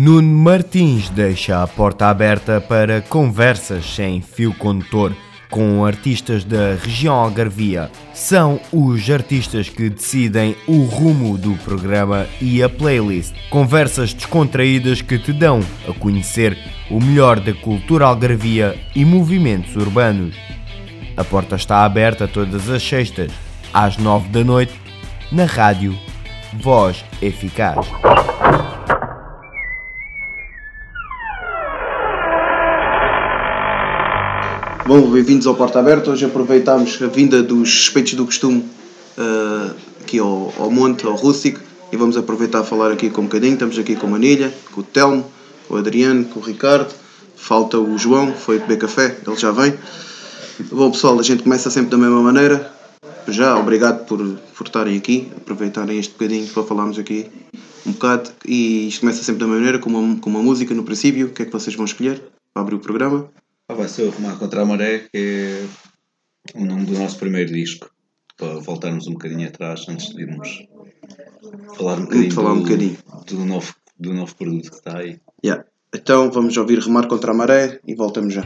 Nuno Martins deixa a porta aberta para conversas sem fio condutor com artistas da região Algarvia. São os artistas que decidem o rumo do programa e a playlist. Conversas descontraídas que te dão a conhecer o melhor da cultura algarvia e movimentos urbanos. A porta está aberta todas as sextas, às nove da noite, na rádio Voz Eficaz. Bom, bem-vindos ao Porta Aberta. Hoje aproveitámos a vinda dos suspeitos do costume uh, aqui ao, ao Monte, ao Rústico, e vamos aproveitar a falar aqui com um bocadinho. Estamos aqui com a Manilha, com o Telmo, com o Adriano, com o Ricardo. Falta o João, foi beber café, ele já vem. Bom, pessoal, a gente começa sempre da mesma maneira. Já, obrigado por, por estarem aqui, aproveitarem este bocadinho para falarmos aqui um bocado. E isto começa sempre da mesma maneira, com uma, com uma música no princípio. O que é que vocês vão escolher para abrir o programa? Ah, vai ser o Remar contra a Maré, que é o nome do nosso primeiro disco. Para voltarmos um bocadinho atrás antes de irmos falar um bocadinho, falar um do, bocadinho. do novo, do novo produto que está aí. Yeah. Então vamos ouvir Remar contra a Maré e voltamos já.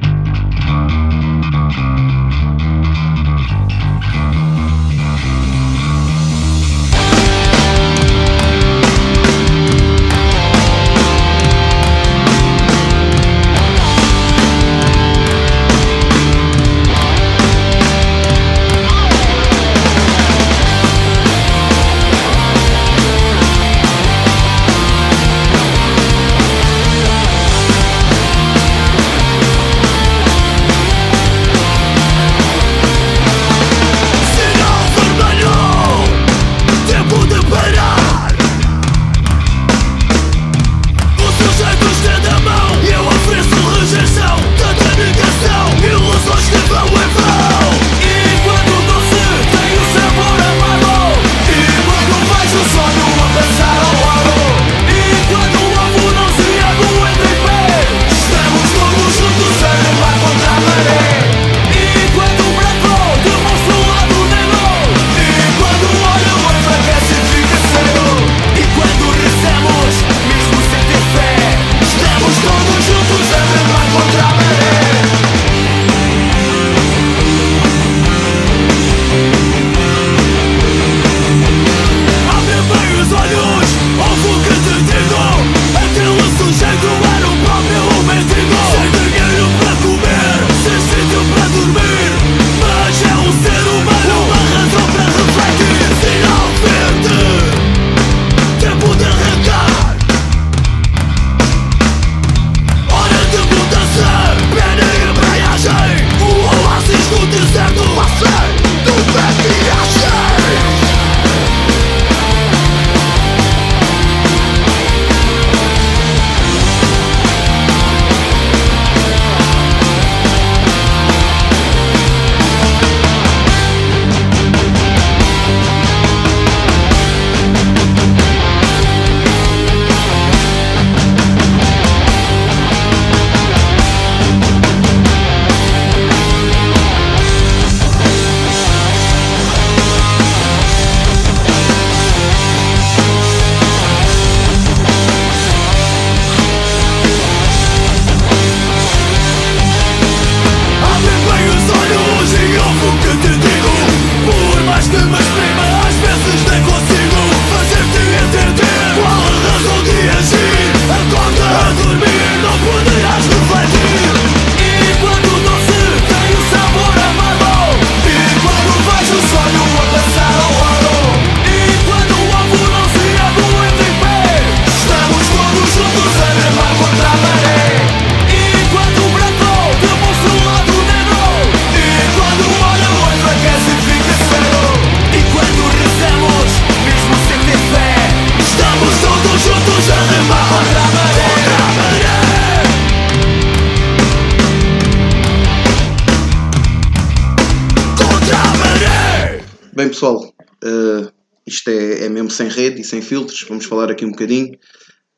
Pessoal, eh, isto é, é mesmo sem rede e sem filtros, vamos falar aqui um bocadinho.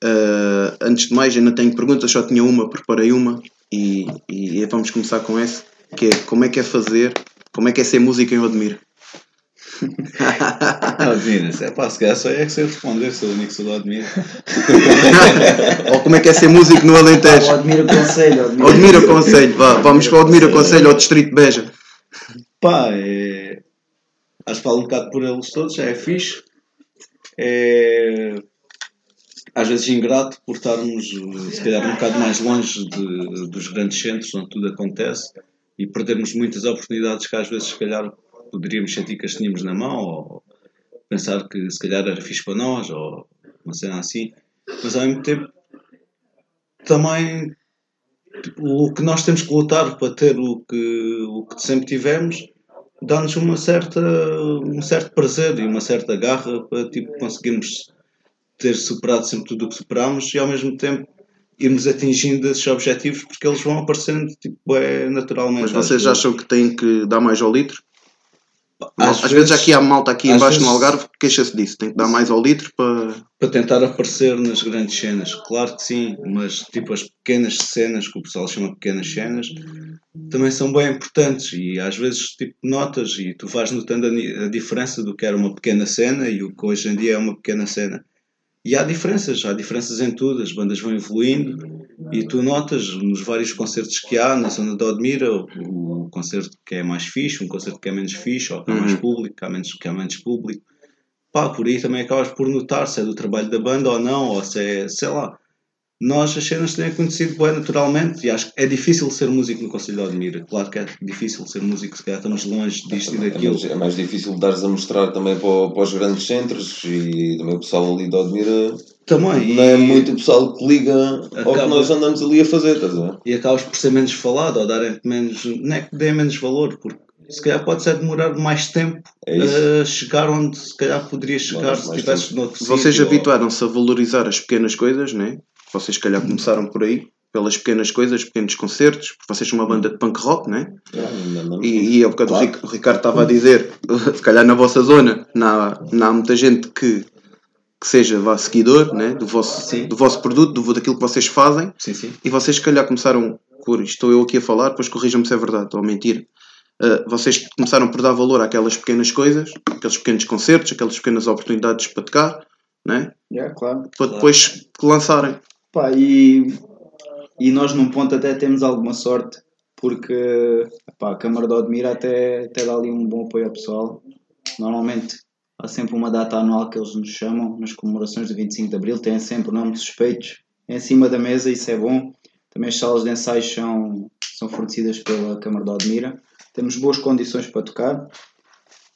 Eh, antes de mais, ainda tenho perguntas, só tinha uma, preparei uma e, e vamos começar com essa, que é como é que é fazer, como é que é ser música em Odmir? Não, admira-se. É pá, se calhar só é que sei responder, sou o único que sou do admira. Ou como é que é ser músico no Alentejo? Ou admira o conselho. Ou Admira o Conselho, vá, vamos para o Admira o Conselho ao Distrito de Beja. Pá, é. Acho que falo um bocado por eles todos, é fixe. É. Às vezes ingrato por estarmos, se calhar, um bocado mais longe de- dos grandes centros onde tudo acontece e perdermos muitas oportunidades que às vezes, se calhar, poderíamos sentir que as tínhamos na mão ou pensar que se calhar era fixe para nós ou uma cena assim. Mas ao mesmo tempo, também tipo, o que nós temos que lutar para ter o que, o que sempre tivemos dá-nos uma certa, um certo prazer e uma certa garra para tipo, conseguirmos ter superado sempre tudo o que superámos e ao mesmo tempo irmos atingindo esses objetivos porque eles vão aparecendo tipo, é, naturalmente. Mas vocês acham que têm que dar mais ao litro? Às Às, vezes aqui há malta aqui embaixo no vezes- Algarve que queixa-se disso. Tem que dar mais ao litro para. para tentar aparecer nas grandes cenas. Claro que sim, mas tipo as pequenas cenas, que o pessoal chama pequenas cenas, também são bem importantes e às vezes tipo notas e tu vais notando a, a diferença do que era uma pequena cena e o que hoje em dia é uma pequena cena. E há diferenças, há diferenças em tudo, as bandas vão evoluindo e tu notas nos vários concertos que há na zona de Odmira, o, o concerto que é mais fixe, um concerto que é menos fixe, ou que há mais Uhum. público, que há menos, que há menos público pá, por aí também acabas por notar se é do trabalho da banda ou não, ou se é, sei lá. Nós as cenas têm acontecido bem naturalmente e acho que é difícil ser músico no Conselho de Admira. Claro que é difícil ser músico, se calhar estamos longe disto e É daquilo. mais, é mais difícil dares a mostrar também para, para os grandes centros e também o pessoal ali de Odmira Também. não é e- muito o pessoal que liga ao que Acaba- nós andamos ali a fazer, estás a ver? E acabas por ser menos falado ou darem menos. Não é que dêem menos valor, porque se calhar pode ser demorar mais tempo É a chegar onde se calhar poderias chegar Mais- se tempo. noutro Vocês habituaram-se a valorizar as pequenas coisas, né? Vocês, se calhar, começaram por aí, pelas pequenas coisas, pequenos concertos, porque vocês são uma banda de punk rock, né? Ainda andamos- E, e há bocado o Claro. O Ricardo estava a dizer, se calhar na vossa zona, não há, não há muita gente que, que seja vá, seguidor né? do, vosso, Sim. do vosso produto, do, daquilo que vocês fazem, Sim, sim. e vocês, se calhar, começaram por estou eu aqui a falar, depois corrijam-me se é verdade ou mentira. Uh, vocês começaram por dar valor àquelas pequenas coisas, aqueles pequenos concertos, aquelas pequenas oportunidades para tocar, né? Yeah, claro. para depois lançarem. Pá, e, e nós num ponto até temos alguma sorte, porque pá, a Câmara de Odmira até, até dá ali um bom apoio ao pessoal. Normalmente há sempre uma data anual que eles nos chamam, nas comemorações do 25 de Abril, têm sempre nomes suspeitos em cima da mesa, isso é bom. Também as salas de ensaios são, são fornecidas pela Câmara de Odmira. Temos boas condições para tocar.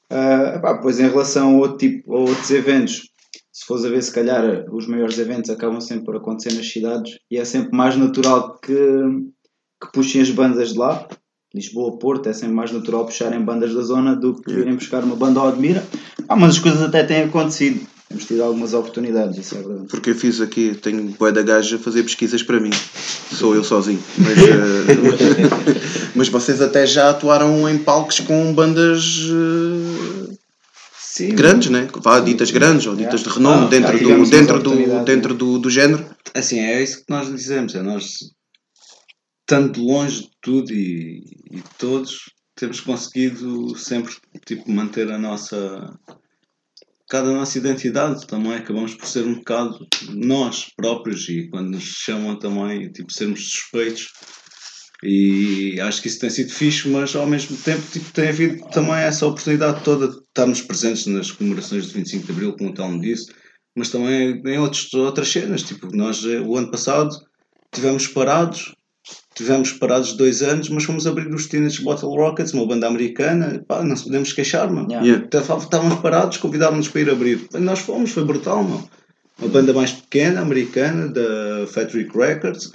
Pá, pois em relação a, outro tipo, a outros eventos, se fores a ver, se calhar os maiores eventos acabam sempre por acontecer nas cidades e é sempre mais natural que, que puxem as bandas de lá. Lisboa, Porto, é sempre mais natural puxarem bandas da zona do que virem buscar uma banda ao Admira. Ah, mas as coisas até têm acontecido. Temos tido algumas oportunidades, isso é verdade. Porque eu fiz aqui, tenho bué da gaja a fazer pesquisas para mim. Sou eu sozinho. Mas, eh, mas vocês até já atuaram em palcos com bandas eh, Sim, grandes, né? Vá, ditas grandes ou ditas de renome Ah, dentro, do, dentro, do, dentro do, do género. Assim, é isso que nós dizemos, é nós tanto longe de tudo e, e de todos temos conseguido sempre tipo, manter a nossa cada nossa identidade também acabamos por ser um bocado nós próprios e quando nos chamam também tipo sermos suspeitos e acho que isso tem sido fixe, mas ao mesmo tempo tipo, tem havido também essa oportunidade toda de estarmos presentes nas comemorações de 25 de Abril, como o Telmo disse, mas também em outros, outras cenas. Tipo, nós eh, o ano passado tivemos parados, tivemos parados dois anos, mas fomos abrir os Teenage Bottle Rockets, uma banda americana, pá, não se podemos queixar, mano. Yeah. Estávamos parados, convidaram-nos para ir abrir. Nós fomos, foi brutal, meu. Uma banda mais pequena, americana, da Factory Records.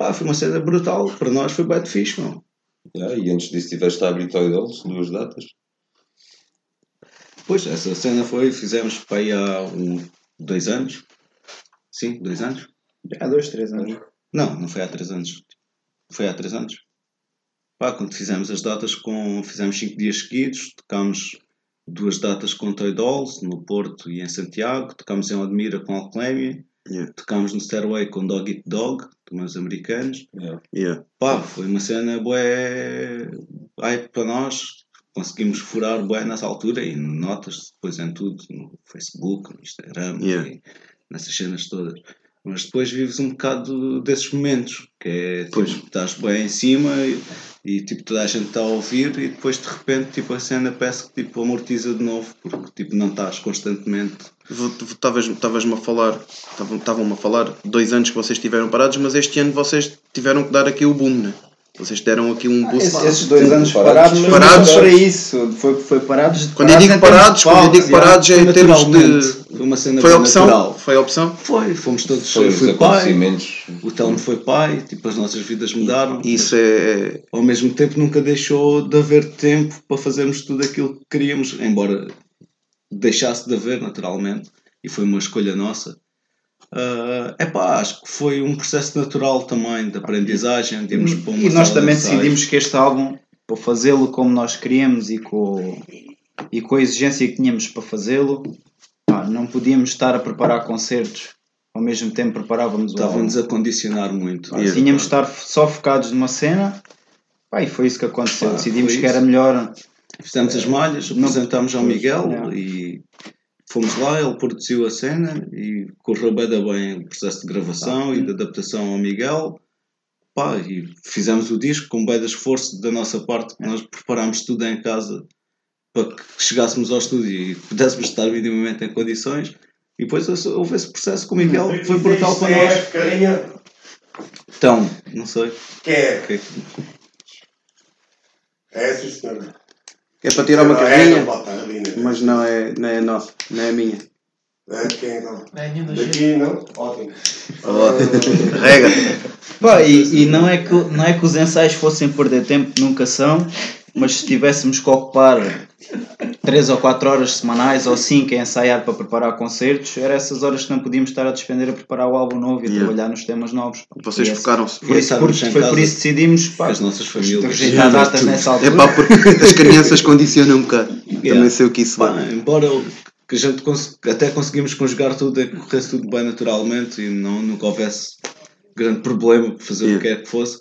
Pá, foi uma cena brutal. Para nós foi bem fixe, meu. Yeah, e antes disso tiveste a abrir Toy Dolls, duas datas. Pois, essa cena foi, fizemos para aí há um, dois anos. Sim, dois anos. Há dois, três anos. Não, não foi há três anos. Foi há três anos. Pá, quando fizemos as datas com. Fizemos cinco dias seguidos, tocámos duas datas com Toy Dolls, no Porto e em Santiago, tocámos em Odmira com Alclémia, Yeah. tocámos no Stairway com Dog Eat Dog, também os americanos. Yeah. Yeah. Pá, foi uma cena bué. Ai, para nós, conseguimos furar bem nessa altura e notas depois em tudo, no Facebook, no Instagram, Yeah. nessas cenas todas. Mas depois vives um bocado desses momentos, que é tipo, Pois. estás bem em cima e, e, tipo toda a gente está a ouvir e depois de repente tipo, a cena parece que tipo, amortiza de novo, porque tipo, não estás constantemente. Estavas-me a falar, estavam- estavam-me a falar dois anos que vocês estiveram parados, mas este ano vocês tiveram que dar aqui o boom, né? Vocês deram aqui um boost. Esses, esses dois anos Parados, parados, para isso. Foi, foi parados. Quando eu digo parados, de quando eu digo parados é em termos de. Foi uma cena Foi a opção? natural. Foi a opção? Foi, fomos todos. Foi fui pai, o Telmo foi pai, tipo, as nossas vidas mudaram. Isso é. ao mesmo tempo nunca deixou de haver tempo para fazermos tudo aquilo que queríamos, embora deixasse de haver naturalmente, e foi uma escolha nossa. É pá, acho que foi um processo natural também de aprendizagem, de E nós também de decidimos que este álbum, para fazê-lo como nós queríamos e com, e com a exigência que tínhamos para fazê-lo, não podíamos estar a preparar concertos ao mesmo tempo preparávamos o álbum. Estava-nos a condicionar muito. Pá, Tínhamos de estar só focados numa cena pá, e foi isso que aconteceu. Pá, Decidimos que era melhor. Fizemos as malhas, apresentámos ao Miguel Yeah. e fomos lá, ele produziu a cena e correu bem, da bem o processo de gravação e de adaptação ao Miguel. Pá, e fizemos o disco com bem de esforço da nossa parte, que nós preparámos tudo em casa para que chegássemos ao estúdio e pudéssemos estar minimamente em condições. E depois houve esse processo com o Miguel, que foi brutal para nós. Carinha, Então, não sei. que é que- É, sim, senhora. É para tirar uma Não, é, carrinha, não ali, né? mas não é, não é nossa, não é minha. É, quem então? É, nenhum dos Daqui, não? Ótimo. Carrega. Pá, e, e não, é que, não é que os ensaios fossem perder tempo, nunca são, mas se tivéssemos que ocupar 3 ou 4 horas semanais ou 5 a ensaiar para preparar concertos, eram essas horas que não podíamos estar a despender a preparar o álbum novo e a Yeah. trabalhar nos temas novos. Vocês focaram-se. Por isso, por- foi por isso que decidimos pá, as nossas famílias. rejeitar datas nessa É altura. pá, porque as crianças condicionam um bocado. Também Yeah. sei o que isso Pá, vai. embora que a gente cons- até conseguimos conjugar tudo e que corresse tudo bem naturalmente e não, nunca houvesse grande problema para fazer o Yeah. que quer que fosse,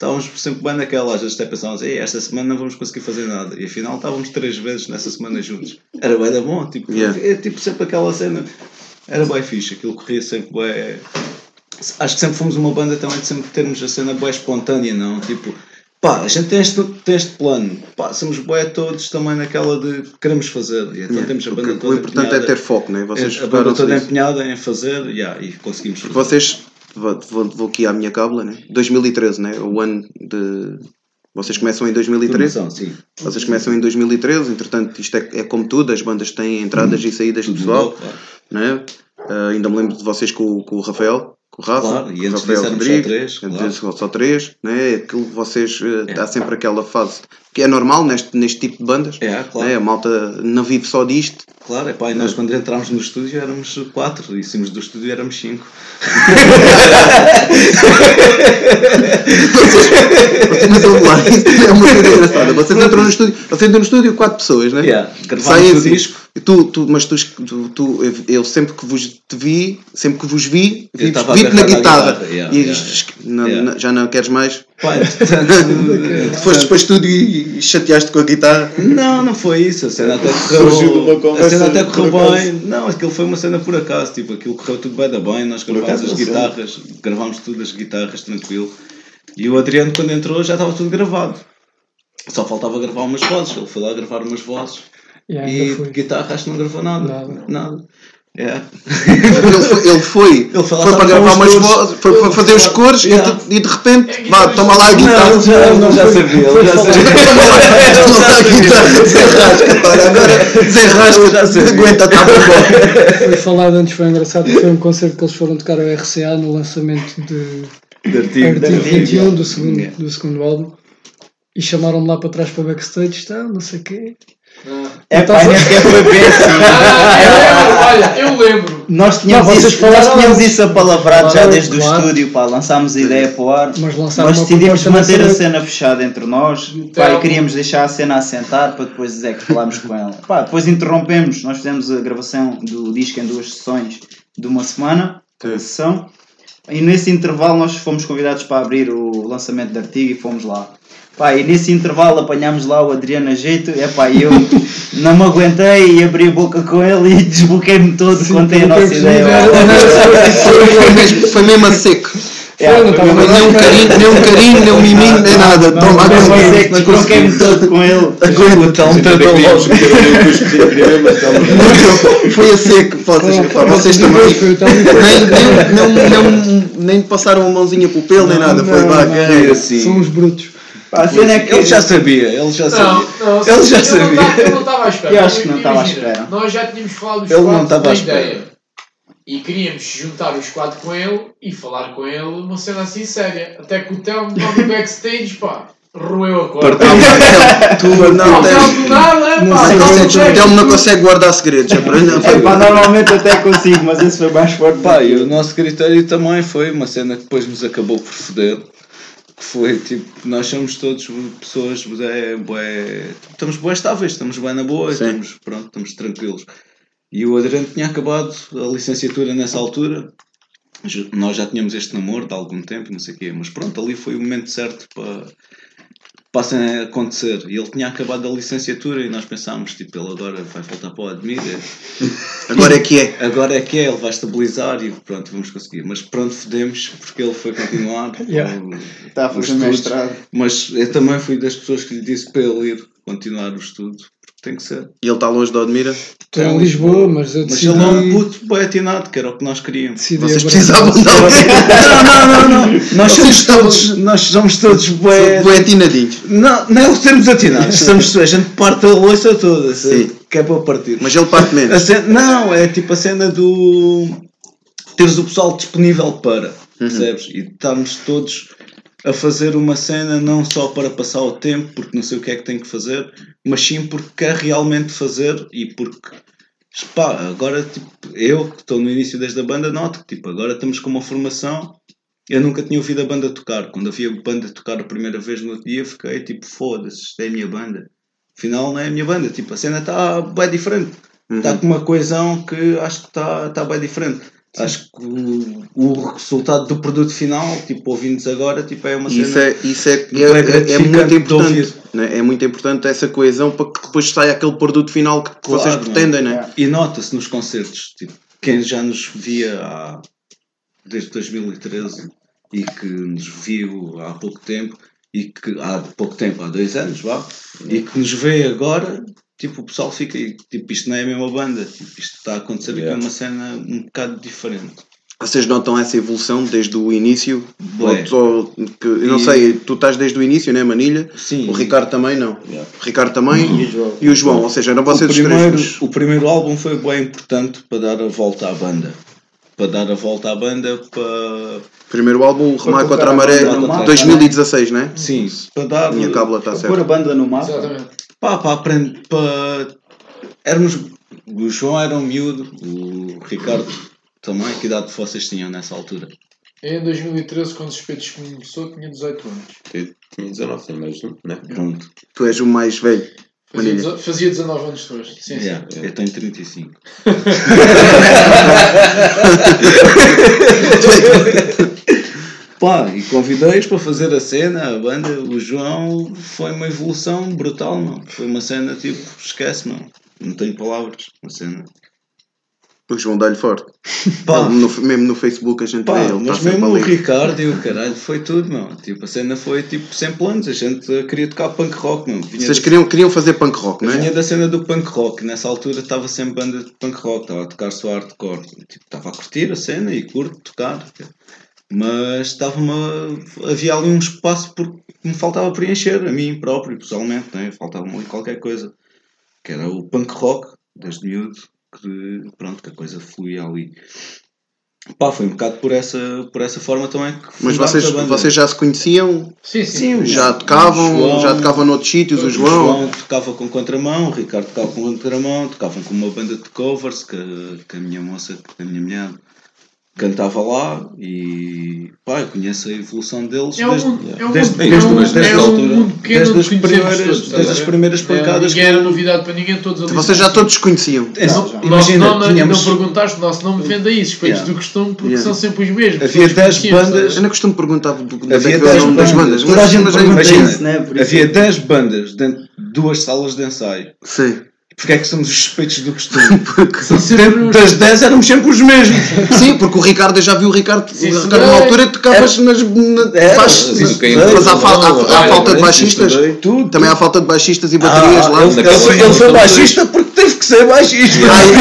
estávamos sempre bem naquela. Às vezes até pensávamos, Ei, esta semana não vamos conseguir fazer nada. E afinal estávamos três vezes nessa semana juntos. Era bem da bom, tipo, Yeah. é tipo sempre aquela cena. Era bem fixe, aquilo corria sempre bem. Acho que sempre fomos uma banda também de sempre termos a cena bem espontânea, não? Tipo, pá, a gente tem este, tem este plano, pá, somos bué todos também naquela de queremos fazer. E então temos a banda toda o importante é ter foco, né? Vocês a banda toda nisso. empenhada em fazer yeah, e conseguimos fazer. Vocês, vou, vou, aqui à minha cábula, né? 2013, né? O ano de. Vocês começam em 2013? Formação, sim. Vocês começam em 2013, entretanto, isto é, é como tudo, as bandas têm entradas e saídas de Tudo pessoal, mudou, claro. né? Ah, ainda me lembro de vocês com, o- com o Rafael, com o Rafa, Claro, e antes Rafael disso só três, antes claro. disso só três, né? Aquilo que vocês, eh, É. há sempre aquela fase que é normal neste, neste tipo de bandas, É, claro. né? a malta não vive só disto, Claro, é pá, e nós quando entrámos no estúdio éramos quatro e saímos do estúdio éramos cinco. Vocês entram lá, isso é uma coisa engraçada. Vocês entram no estúdio, vocês entram no estúdio quatro pessoas, né? Yeah, Saem o assim. disco. Tu, tu, mas tu, tu, eu- sempre que vos te vi, sempre que vos vi, Eu vi vi-te na guitarra. guitarra, yeah, e yeah, yeah. não- já não queres mais? Pá, entretanto, Foste para o estúdio e, e chateaste com a guitarra. Não, não foi isso. A cena até Surgiu de uma correu. A conversa cena até correu bem. Não, aquilo foi uma cena por acaso. Tipo, aquilo correu tudo bem da bem. Nós gravámos as não sei. guitarras, gravámos tudo as guitarras tranquilo. E o Adriano, quando entrou, já estava tudo gravado. Só faltava gravar umas vozes. Ele foi lá gravar umas vozes. E ainda E de guitarra acho que não gravou nada. Nada. Nada. É. Ele foi, ele foi, Ele foi para gravar umas vozes, foi para fazer os cores Yeah. e, de, e de repente, vá, toma lá a guitarra. Não, já, não, já sabia. Ele já sabia. Toma lá a guitarra, desenrasca, olha, agora desenrasca, aguenta, está bom. Foi falado antes, foi engraçado, porque foi um concerto que eles foram tocar ao RCA no lançamento de De artigo. Artigo 21 do segundo, do segundo álbum e chamaram-me lá para trás para o backstage, está, não sei o quê. É pá, nem sequer foi bem assim. Olha, eu lembro. Nós tínhamos, Não, vocês isso, nós tínhamos isso apalavrado já Claro, desde claro. o estúdio, pá, lançámos a ideia para o ar. Mas Nós decidimos manter a cena fechada entre nós pá, Então- e queríamos deixar a cena a sentar para depois dizer que falámos com ela. Pá, depois interrompemos, nós fizemos a gravação do disco em duas sessões de uma semana, cada sessão, e nesse intervalo nós fomos convidados para abrir o lançamento de artigo e fomos lá. Pá, e nesse intervalo apanhámos lá o Adriano a jeito, é pá, eu não me aguentei e abri a boca com ele e desboquei-me todo, contei a nossa ideia. Foi mesmo, foi mesmo a seco. É, não Não nem um carinho, nem um carinho, nem um miminho, nem nada. Não, aguenta. você que desbloqueei-me todo com ele. O Telmo tentou logo meter ali o cuspe primeiro, mas Telmo Não, Foi a seco, vocês, também. Nem, nem, não, não, nem passaram a mãozinha para o pelo, nem nada. Foi Não, vá, não, carrega. assim. São os brutos. Pá, a cena é que Ele já sabia, ele já Não, sabia. não, Ele já sabia. Não, eu não estava à espera. Eu acho que não estava à espera. Nós já tínhamos falado dos Ele não quatro estava da à espera. ideia. E queríamos juntar os quatro com ele e falar com ele uma cena assim séria. Até que o Telmo lá no backstage, pá, roeu a corda. Tu não Não, tens. Nada, Não sei, não não sei, Telmo não consegue guardar segredos. é para- não, É, pá, normalmente até consigo, mas esse foi mais forte. Pá, e o nosso critério também foi uma cena que depois nos acabou por foder. Que foi tipo, nós somos todos pessoas, é, bué, estamos bem estáveis, estamos bem na boa, Sim. estamos, pronto, estamos tranquilos. E o Adriano tinha acabado a licenciatura nessa altura, nós já tínhamos este namoro de algum tempo, não sei o quê, mas pronto, ali foi o momento certo para, para a acontecer. E ele tinha acabado a licenciatura e nós pensámos, tipo, ele agora vai voltar para o Admira, Agora é que é. Agora é que é, ele vai estabilizar e pronto, vamos conseguir. Mas pronto, fodemos porque ele foi continuar. Yeah. Está a fazer mestrado. Mas eu também fui das pessoas que lhe disse para ele ir continuar o estudo, tem que ser. E ele está longe de Odmira. Estou em Lisboa, mas eu Mas decidi. ele é um puto bem atinado, que era o que nós queríamos. decidi Vocês precisavam de alguém. Não, não, não, não. Nós somos todos, nós somos todos atinadinhos. Não, não é o termos atinados. Somos, a gente parte a louça toda, Sim. que é para partir. Mas ele parte A menos. cena- não, é tipo a cena do teres o pessoal disponível para, percebes? E estarmos todos a fazer uma cena não só para passar o tempo, porque não sei o que é que tenho que fazer, mas sim porque quer realmente fazer e porque pá, agora tipo, eu que estou no início desde a banda noto que tipo, agora estamos com uma formação eu nunca tinha ouvido a banda tocar. Quando havia a banda tocar a primeira vez no outro dia, fiquei tipo, foda-se, isto é a minha banda. Afinal, não é a minha banda. Tipo, a cena está bem diferente. Está com uma coesão que acho que está tá bem diferente. Acho que o, o resultado do produto final, tipo, ouvindo-nos agora, tipo, é uma Isso cena. é, isso é, é, é- é muito importante. né? É muito importante essa coesão para que depois saia aquele produto final que Claro, vocês não é? pretendem, né? E nota-se nos concertos, tipo, quem já nos via há, desde 2013 e que nos viu há pouco tempo, e que há pouco tempo, há dois anos, vá, e que nos vê agora, tipo, o pessoal fica, e, tipo, isto não é a mesma banda, tipo, isto está a acontecer aqui Yeah. uma cena um bocado diferente. Vocês notam essa evolução desde o início? Ou- ou que- eu não E- sei, tu estás desde o início, né, Manilha? Sim. O Ricardo também não. Yeah. O Ricardo também E o João. e o João. Ou seja, eram O vocês os primeiro, três. o primeiro álbum foi bem importante para dar a volta à banda. Para dar a volta à banda, para. Primeiro álbum, o Remar contra a Maré, banda no mapa, 2016, né? Sim, para dar. Minha cábula está Pôr a certa. banda no mapa. Exatamente. Pá, para aprender. Para... Éramos. O João era um miúdo, o Ricardo também. Que idade vocês tinham nessa altura? Em 2013, quando os Suspeitos começou, tinha 18 anos. Eu tinha 19, tem mais um, né? Pronto. Tu és o mais velho. Fazia, dezo- fazia 19 anos depois. Sim, sim. Yeah, Eu tenho 35. Pá, e convidei-os para fazer a cena, a banda, o João foi uma evolução brutal, não. Foi uma cena tipo, esquece, não. Não tenho palavras, uma cena. O João dá-lhe forte. Pá, no- mesmo no Facebook a gente Pá, vê, ele mas sempre mesmo o. Ricardo e o caralho foi tudo, meu. Tipo, a cena foi tipo sem planos. A gente queria tocar punk rock, meu. Vinha Vocês da- queriam, queriam fazer punk rock, não Eu vinha é? da cena do punk rock. Nessa altura estava sempre banda de punk rock. Estava a tocar só hardcore. Tipo, estava a curtir a cena e curto tocar. Mas estava havia ali um espaço porque me faltava preencher a mim próprio, pessoalmente. Né? Faltava-me ali qualquer coisa. Que era o punk rock, desde miúdo. Que, pronto, que a coisa fluía ali. Pá, foi um bocado por essa, por essa forma também que Mas vocês, a banda. vocês já se conheciam? Sim, sim. Já tocavam? o João- já tocavam noutros sítios? O O João? João tocava com contramão, o Ricardo tocava com contramão, tocavam com uma banda de covers que, que a minha moça, que a minha mulher cantava lá e pá, eu conheço a evolução deles É um desde, mundo, é um desde, é um, é um altura, as primeiras, todos, desde as primeiras É, pancadas Ninguém era novidade para ninguém, todos ali. Vocês já todos conheciam. É, O nosso imagina, nome, tínhamos, não perguntaste, o nosso nome vende a isso, respeitos Yeah. do costume, porque Yeah. são sempre os mesmos. Havia todos 10 conhecidos, bandas- Eu não costumo perguntar é Havia que vem o 10 nome das bandas. bandas. Toda a gente imagina, né? Isso. havia 10 bandas dentro de duas salas de ensaio. Sim. Porque é que somos os suspeitos do costume? Porque... Sempre das 10 éramos sempre os mesmos. Sim, porque o Ricardo, eu já vi o Ricardo, Sim, o. Ricardo na altura tocavas nas, na, baixo- sim, mas- mas há, fal- há- há falta de baixistas. também. Tu, Também há falta de baixistas e baterias lá. ele, ele foi, ele foi baixista porque teve que ser baixista. Imagina,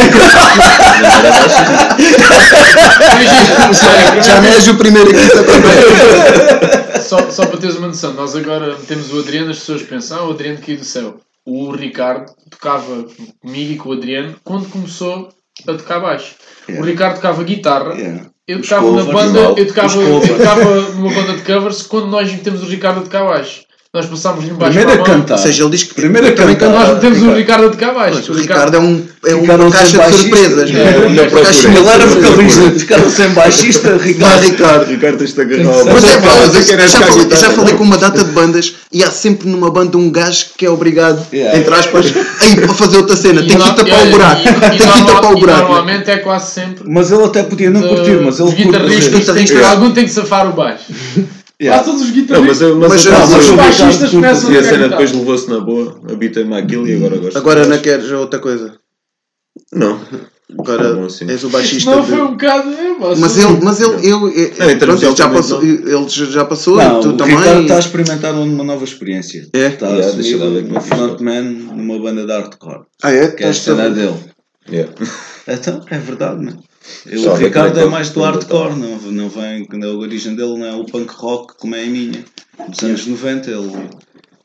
Já não és o primeiro isso acontece. só, só para teres uma noção, nós agora temos o Adriano, as pessoas pensam, ah, o Adriano caiu do céu. O Ricardo tocava comigo e com o Adriano quando começou a tocar baixo. O Ricardo tocava guitarra, Yeah. eu Os tocava na covers, banda, não, eu tocava, os eu tocava numa banda de covers quando nós metemos o Ricardo a tocar baixo. Nós passámos de baixo Primeiro a cantar. Ou seja, ele diz que Primeiro a cantar. Nós metemos o Ricardo. Ricardo a tocar baixo. Mas o Ricardo é, um, é uma sem caixa de surpresas. É, é? procura. caixa Ele era de vocalista, ficaram sem baixista, Ricardo. Ricardo. Ricardo, tens de agarrar Mas é pá, eu era já, falei, já falei com uma data de bandas e há sempre numa banda um gajo que é obrigado, entre aspas, a ir para fazer outra cena. Tem que ir tapar o buraco. Tem que ir tapar o buraco. normalmente é quase sempre. Mas ele até podia não de- curtir, mas ele os curte guitarristas que, Yeah. algum tem que safar o baixo. Yeah. Quase todos os Não, guitarristas. mas, eu- mas, Mas mas mas eu- os baixistas começam E a a cena depois levou-se na boa, habitei-me àquilo e agora gosto. Agora não queres outra coisa. Não. Agora bom, assim. és o baixista. Não de- foi um bocado. é, Mas ele, mas ele, eu, eu- Não, pronto, ele já passou, ele já passou Não, e tu o também. Ricardo está a experimentar uma nova experiência. É? Está a Yeah, assumir como é um isto frontman numa banda de hardcore. Ah, é? Que é a cena a- dele. Yeah. Então, é verdade, mano. O Ricardo é mais do hardcore, não, não vem, a origem dele não é o punk rock como é a minha. Dos anos 90 ele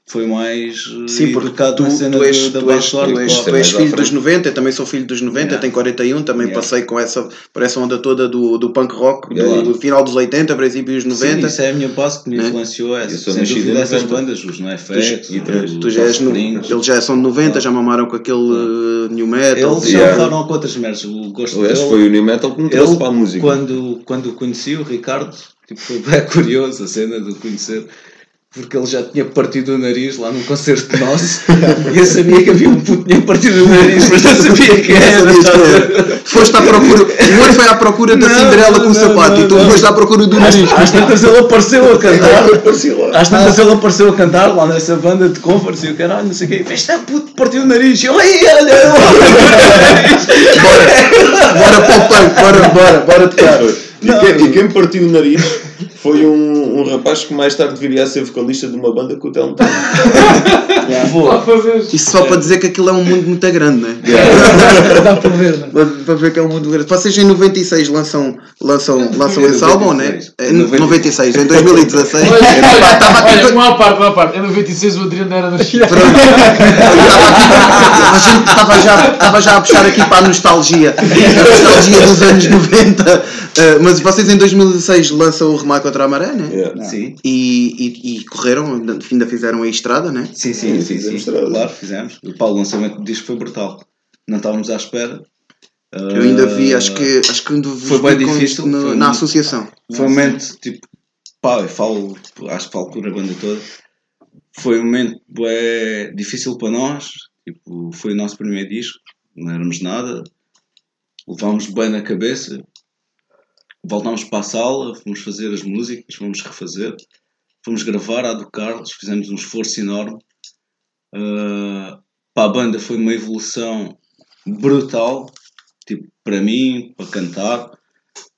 foi mais eh, Sim, porque educado tu, na cena tu és, da tu és, tu és, tu és filho dos frente. 90, eu também sou filho dos 90, Yeah. tenho 41, também Yeah. passei com essa, por essa onda toda do, do punk rock, Yeah. do, do final dos 80, princípio dos 90. Sim, isso é a minha base que me Né? influenciou. É, Eu sou nascido dúvida em essas 90. bandas, os NoFX, Tu, tu já és no, eles já são de 90, já mamaram com aquele uh, new metal. Eles já Yeah. levaram com outras merdas. O gosto Aliás, dele, foi o New Metal que me trouxe ele, para a música. Quando, quando o conheci, o Ricardo, tipo, foi bem curioso a cena de o conhecer. Porque ele já tinha partido o nariz lá num concerto nosso e eu sabia que havia um puto que tinha partido o nariz, mas não sabia quem era. Foste à procura, o outro foi à procura da Não, Cinderela com não, o sapato não, e tu não. foste à procura do nariz. Às tantas ele apareceu a cantar. Às tantas ele apareceu a cantar lá nessa banda de Converse e o caralho, não sei o quê. Este é puto, partiu o nariz. E eu, ei, olha, Bora, bora para o punk, bora, bora, bora tocar. E quem, e quem partiu o nariz foi um, um rapaz que mais tarde viria a ser vocalista de uma banda que o Telmo tem. Fazer. Isso só para dizer que aquilo é um mundo muito grande, não é? Dá para ver, né? Para- Para ver que é um mundo grande. Vocês em 96 lançam, lançam, lançam esse álbum, né? 96. É, em 96, em 2016. Olha, estava aqui olha, uma parte, uma parte. Em 96 o Adriano era nascido. Pronto. A gente estava já, estava já a puxar aqui para a nostalgia. A nostalgia dos anos 90. Uh, mas vocês em 2006 lançam o Remar contra a Maré, né? Yeah. Sim, E, e, e correram, ainda fizeram a estrada, né? sim, sim, sim, sim, fizemos estrada. Claro, fizemos. O Paulo, o lançamento do disco foi brutal. Não estávamos à espera. Eu ainda vi, acho que, acho que Foi bem difícil, no- foi na associação. Foi um momento, tipo, pá, eu falo, acho que falo por a banda toda. Foi um momento bué, difícil para nós, tipo, foi o nosso primeiro disco, não éramos nada, levámos bem na cabeça, voltámos para a sala, fomos fazer as músicas, fomos refazer, fomos gravar a do Carlos, fizemos um esforço enorme. Ah, para a banda foi uma evolução brutal, tipo, para mim, para cantar,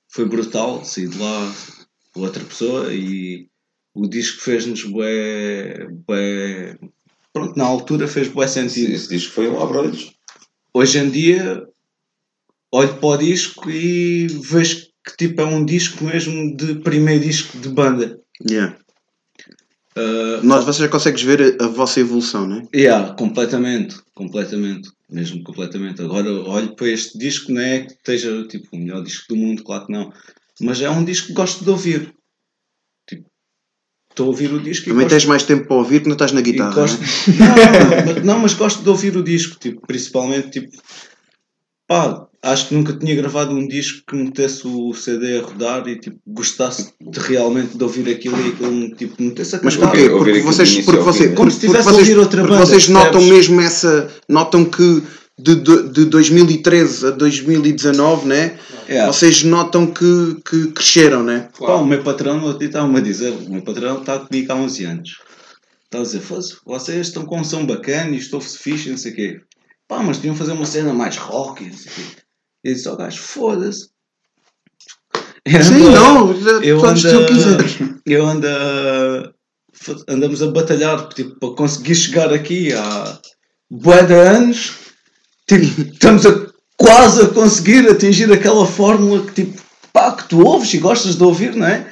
foi brutal sair de lá outra pessoa e o disco fez-nos bué, bué pronto, na altura fez bué sentido. Esse disco foi um abre-olhos. Hoje em dia olho para o disco e vejo que tipo é um disco mesmo de primeiro disco de banda. Yeah. Ah, Nós, vocês já consegues ver a, a vossa evolução, né? Yeah, completamente, completamente, mesmo completamente. Agora olho para este disco, não é que esteja tipo o melhor disco do mundo, claro que não, mas é um disco que gosto de ouvir. Tipo, estou a ouvir o disco e Também gosto, tens mais tempo para ouvir que não estás na guitarra, gosto- não, mas- não, mas gosto de ouvir o disco, tipo, principalmente tipo, pá, acho que nunca tinha gravado um disco que metesse o CD a rodar e tipo, gostasse de realmente de ouvir aquilo e aquilo tipo, metesse a Mas cantar. porquê? Porque vocês, porque? Como se a vocês, ouvir outra porque banda, vocês notam mesmo essa. Notam que de, de, de 2013 a 2019, né? Yeah. Vocês notam que, que cresceram, né? Pá, o meu patrão estava-me a dizer, o meu patrão está comigo há 11 anos. Está a dizer, "Fosse, vocês estão com um som bacana e estou-se fixe não sei o quê. Pá, mas tinham que fazer uma cena mais rock e não sei o quê. E disse ao gajo, foda-se. Sim, não, eu ando, eu ando andamos a batalhar tipo, para conseguir chegar aqui há bué de anos. Tipo, estamos a quase a conseguir atingir aquela fórmula que tipo, pá, que tu ouves e gostas de ouvir, não é?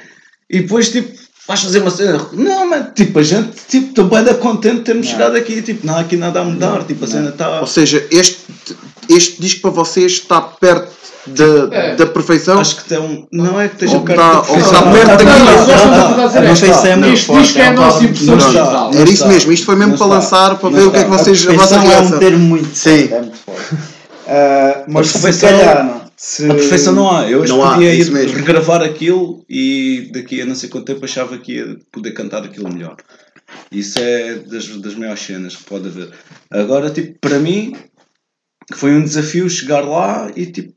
E depois tipo, vais fazer uma cena. Não, mas tipo, a gente tipo, está bem contente de termos chegado aqui, tipo, não há aqui nada a mudar, tipo, a cena está. Ou seja, este, este disco para vocês está perto da, É. da perfeição? Acho que tem um. Não é que esteja perto está- da ou perfeição. está Não, perto não, daquilo. não, está. se é diz que é a é nossa impressão digital. Era isso mesmo, isto foi mesmo para lançar, para ver o que é que vocês. A vossa perfeição é um termo muito Sim. forte, é muito forte. Ah, mas A se perfeição- calhar, não. Se... A perfeição não há. Eu hoje Não há, podia ir mesmo. regravar aquilo e daqui a não sei quanto tempo achava que ia poder cantar aquilo melhor. Isso é das, das maiores cenas que pode haver. Agora, tipo, para mim, foi um desafio chegar lá e, tipo,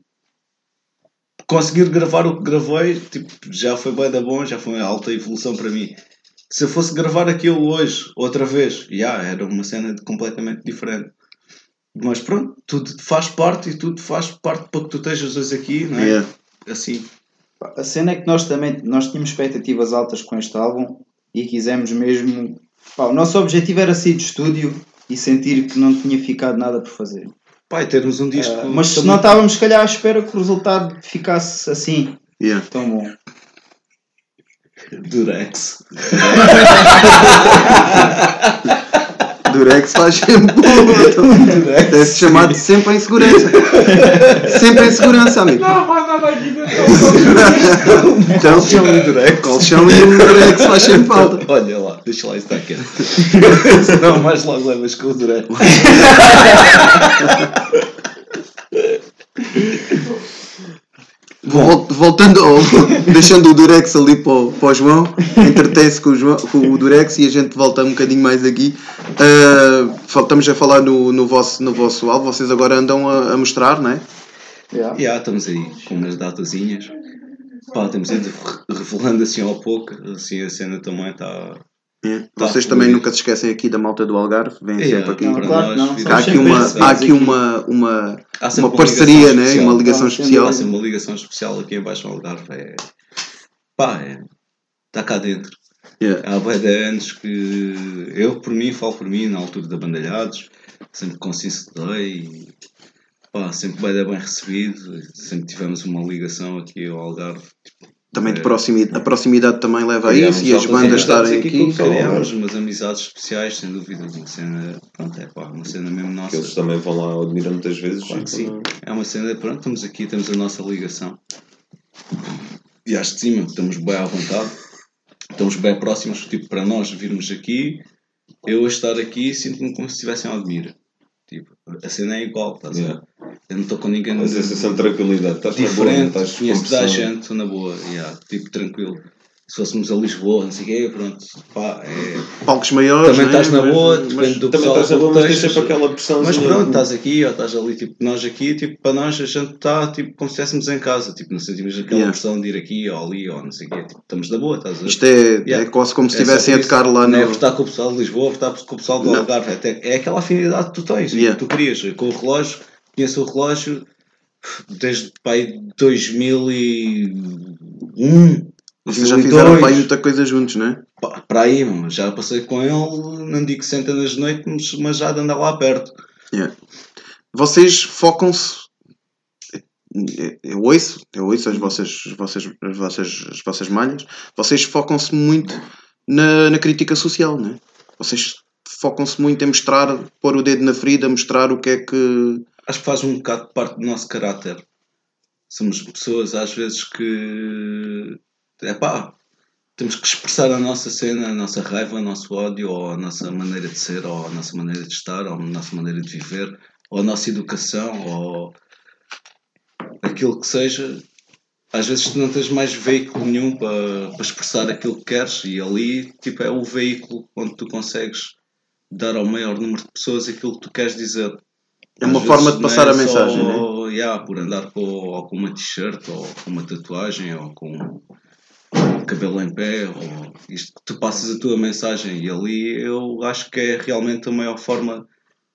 conseguir gravar o que gravei, tipo, já foi bem da bom, já foi uma alta evolução para mim. Se eu fosse gravar aquilo hoje, outra vez, já, era uma cena completamente diferente. Mas pronto, tudo faz parte e tudo faz parte para que tu estejas hoje aqui, não é? Yeah. Assim. A cena é que nós também nós tínhamos expectativas altas com este álbum e quisemos mesmo. pá, o nosso objetivo era sair de estúdio e sentir que não tinha ficado nada por fazer. Pai, termos um disco. Ah, mas também- não estávamos, se calhar, à espera que o resultado ficasse assim, Yeah. tão bom. Durex. Durex faz sempre Deve-se chamar de sempre em segurança. sempre em segurança, amigo. Não faz nada aqui dentro. Então, Colchão e Durex. colchão e o Durex faz sempre falta. Olha lá, deixa lá isso estar quieto. Senão mais logo levas com o Durex. Vol- Voltando ao, deixando o Durex ali para o, para o João, entretém-se com com o Durex e a gente volta um bocadinho mais aqui. Fal- estamos a falar no, no, vosso, no vosso álbum, vocês agora andam a, a mostrar, não é? Já, estamos aí com umas datazinhas. Pá, ido re- revelando assim ao pouco. Assim a cena também está. É. Tá, Vocês também nunca se esquecem aqui da malta do Algarve, vêm É, sempre aqui. Não, claro não, Há aqui uma, há aqui uma, uma, Há uma parceria, ligação né? especial. uma ligação especial. Há sempre uma ligação especial aqui embaixo no Algarve. É... Pá, é... está cá dentro. Yeah. Há bué de anos que eu, por mim, falo por mim, na altura da Bandalhados, sempre consciência dei e pá, sempre bem, bem recebido, sempre tivemos uma ligação aqui ao Algarve. Também de É. proximidade, a proximidade também leva a isso e as bandas estarem aqui aqui. Criámos umas amizades especiais, sem dúvida, uma cena, pronto, é pá, uma cena mesmo nossa. Que eles também vão lá admirar muitas vezes. Claro que sim. É uma cena, pronto, estamos aqui, temos a nossa ligação. E acho de cima, estamos bem à vontade, estamos bem próximos, tipo, para nós virmos aqui, eu a estar aqui sinto-me como se estivesse em Admira. Tipo, a cena é igual, estás a ver? Eu não estou com ninguém A sensação de tranquilidade. Estás na boa, diferente, estás com conheço toda a gente, estou na boa, yeah, tipo, tranquilo. Se fôssemos a Lisboa, não sei o quê, pronto, pá, é... Palcos maiores. Também né? estás na boa, mas- depende do Também pessoal estás na boa, mas estejas. sempre aquela pressão. Mas pronto, estás aqui ou estás ali, tipo, nós aqui, tipo, para nós a gente está tipo, como se estivéssemos em casa, tipo, não sentimos aquela Yeah. pressão de ir aqui ou ali ou não sei o quê, tipo, estamos na boa, estás a ver? Isto é, Yeah. é quase como se É estivessem a por isso. tocar lá Não é no. votar com o pessoal de Lisboa, votar com o pessoal do. Algarve, é aquela afinidade que tu tens, Yeah. que tu querias, com o relógio, conheço o relógio desde pai 2001, Vocês já 2002. fizeram pai muita coisa juntos, não é? Para aí, já passei com ele, não digo centenas de noites, mas- mas já de andar lá perto. Yeah. Vocês focam-se. Eu ouço, eu ouço as vossas, as vossas, as vossas, as vossas malhas. Vocês focam-se muito na, na crítica social, não é? Vocês focam-se muito em mostrar, pôr o dedo na ferida, mostrar o que é que. Acho que faz um bocado parte do nosso caráter. Somos pessoas às vezes que é pá, temos que expressar a nossa cena, a nossa raiva, o nosso ódio, ou a nossa maneira de ser, ou a nossa maneira de estar, ou a nossa maneira de viver, ou a nossa educação, ou aquilo que seja, às vezes tu não tens mais veículo nenhum para, para expressar aquilo que queres e ali tipo, é o veículo onde tu consegues dar ao maior número de pessoas aquilo que tu queres dizer. É uma forma de passar não a mensagem, né? só, yeah, por andar com, ou com uma t-shirt, ou com uma tatuagem, ou com o cabelo em pé, ou isto que tu passas a tua mensagem e ali eu acho que é realmente a maior forma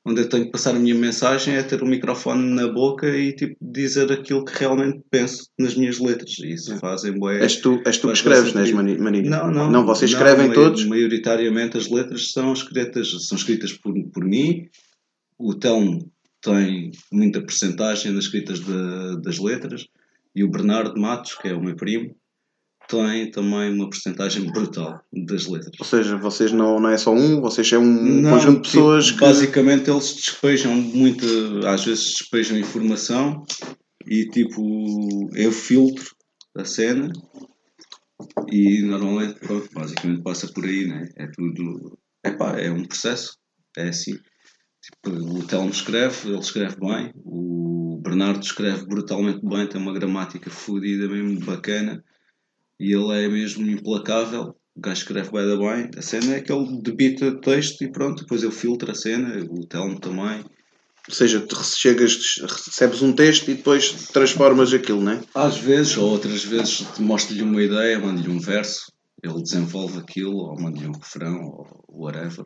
onde eu tenho que passar a minha mensagem é ter o microfone na boca e tipo dizer aquilo que realmente penso nas minhas letras e isso fazem bué. És tu, és tu que escreves, não és Manilha? Não, não. Não, vocês escrevem mai- todos? Maioritariamente as letras são escritas, são escritas por, por mim. O Telmo tem muita porcentagem nas escritas da- das letras. E o Bernardo Matos, que é o meu primo, tem também uma porcentagem brutal das letras. Ou seja, vocês não, não é só um, vocês é um Não, conjunto de pessoas tipo, que. Basicamente eles despejam muito, às vezes despejam informação e tipo, eu filtro a cena e normalmente, pronto, basicamente passa por aí, né? É tudo. Epá, é um processo, é assim. Tipo, o Telmo escreve, ele escreve bem, o Bernardo escreve brutalmente bem, tem uma gramática fodida mesmo bacana e ele é mesmo implacável. O gajo escreve bem da bem. A cena é que ele debita texto e pronto, depois eu filtro a cena, o Telmo também. Ou seja, tu chegas, recebes um texto e depois transformas aquilo, não é? Às vezes, ou outras vezes, mostro-lhe uma ideia, mando-lhe um verso, ele desenvolve aquilo, ou mando-lhe um refrão, ou whatever.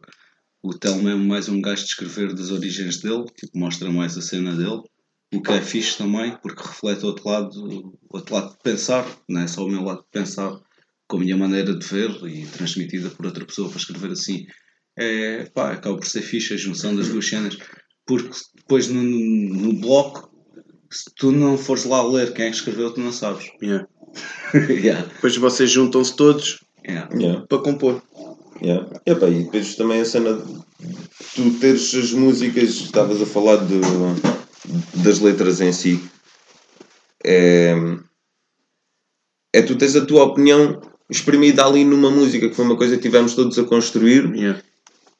O Telmo é mais um gajo de escrever das origens dele, tipo, mostra mais a cena dele, o que é fixe também, porque reflete o outro lado, outro lado de pensar, não é só o meu lado de pensar, com a minha maneira de ver e transmitida por outra pessoa para escrever assim. É, pá, acaba por ser fixe a junção das duas cenas, porque depois no, no bloco, se tu não fores lá ler quem é que escreveu, tu não sabes. Yeah. yeah, Depois vocês juntam-se todos yeah. Yeah. para compor. Yeah. Epá, e depois também a cena de tu teres as músicas, estavas a falar de, das letras em si. É, é tu tens a tua opinião exprimida ali numa música, que foi uma coisa que tivemos todos a construir Yeah.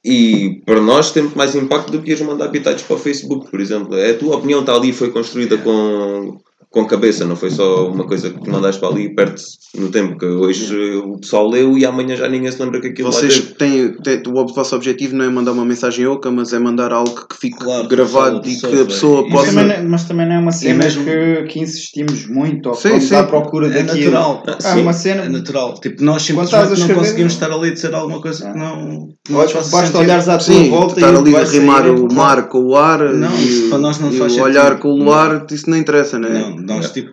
e para nós tem muito mais impacto do que ires mandar pitados para o Facebook, por exemplo. É A tua opinião está ali foi construída com, com cabeça, não foi só uma coisa que mandaste para ali e perde-se no tempo, que hoje o pessoal leu e amanhã já ninguém se lembra que aquilo Vocês têm, têm- o vosso objetivo não é mandar uma mensagem oca, mas é mandar algo que fique Claro, gravado que e que a pessoa E Mas possa. também, não, é- mas também não é uma cena mesmo- que, que insistimos muito ou Sim, vamos sim. à procura É daquilo. natural. É Sim, uma cena. É natural. Tipo, nós simplesmente não escrever, conseguimos não. estar ali a dizer alguma coisa que não. que não faça Basta sentido. olhares à tua Sim, volta estar e ali a rimar o é mar com o ar Não, e, isso para nós não e faz o olhar com o luar, isso não interessa, não é? Nós tipo,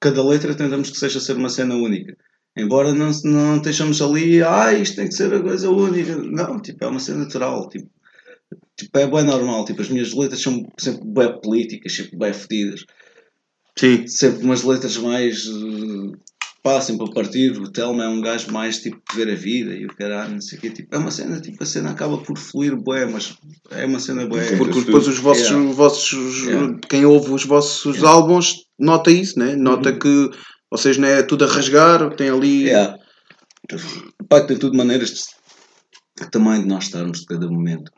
cada letra tentamos que seja ser uma cena única. Embora não, não estejamos ali, ah, isto tem que ser a coisa única. Não, tipo, é uma cena natural. Tipo, tipo, é bem normal. Tipo, as minhas letras são sempre bem políticas, sempre bem fedidas. Sim. Sempre umas letras mais. pá, sempre a partir. O Telmo é um gajo mais tipo de ver a vida e o caralho, não sei o quê. Tipo, é uma cena, tipo, a cena acaba por fluir bué, mas é uma cena bué. Porque depois os vossos, Yeah. os vossos Yeah. quem ouve os vossos álbuns nota isso, né? Nota que vocês não é tudo a rasgar, tem ali. Yeah. Pá, tem tudo maneiras de, também de nós estarmos de cada momento.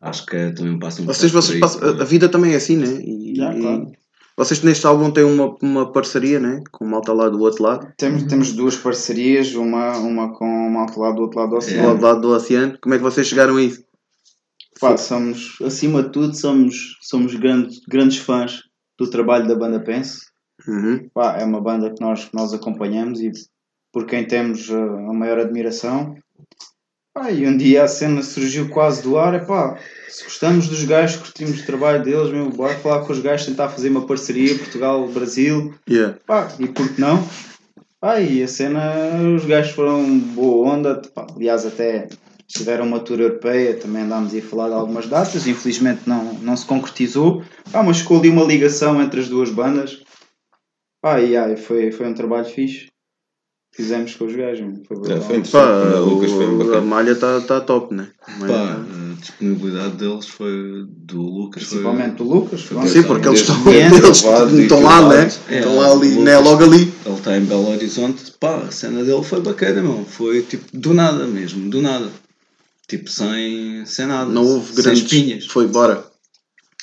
Acho que é, também passa um Vocês, bocado vocês passam, a a vida também é assim, né? E, Já, e claro. vocês neste álbum têm uma, uma parceria, né? Com o malta lá do outro lado, Temos, temos duas parcerias, uma, uma com uma outro lado do outro lado do do oceano. outro lado do oceano. Como é que vocês chegaram a isso? Pá, somos, acima de tudo, somos, somos grandes, grandes fãs do trabalho da banda Pense. Uhum. Pá, é uma banda que nós, que nós acompanhamos e por quem temos uh, a maior admiração. Pá, e um dia a cena surgiu quase do ar. Epá, se gostamos dos gajos, curtimos o trabalho deles, meu, bora falar com os gajos, tentar fazer uma parceria Portugal-Brasil. Yeah. Pá, e por que não? Pá, e a cena, os gajos foram boa onda. Pá, aliás, até tiveram uma tour europeia, também andámos a falar de algumas datas, infelizmente não, não se concretizou. Pá, mas ficou ali uma ligação entre as duas bandas. Pá, e ai, foi, foi um trabalho fixe. Fizemos com os gajos, foi É, foi interessante. Pá, o Lucas foi um a malha está tá top, né? Malha Pá, tá- a disponibilidade deles foi do Lucas. foi- Principalmente do Lucas. foi. Sim, porque eles estão, eles estão lá, né? É, Estão lá ali, né? Lucas- Logo ali. Ele está em Belo Horizonte. Pá, a cena dele foi bacana, meu. Foi tipo do nada mesmo, do nada. Tipo, sem, sem nada. Não houve sem grandes. espinhas. Foi embora.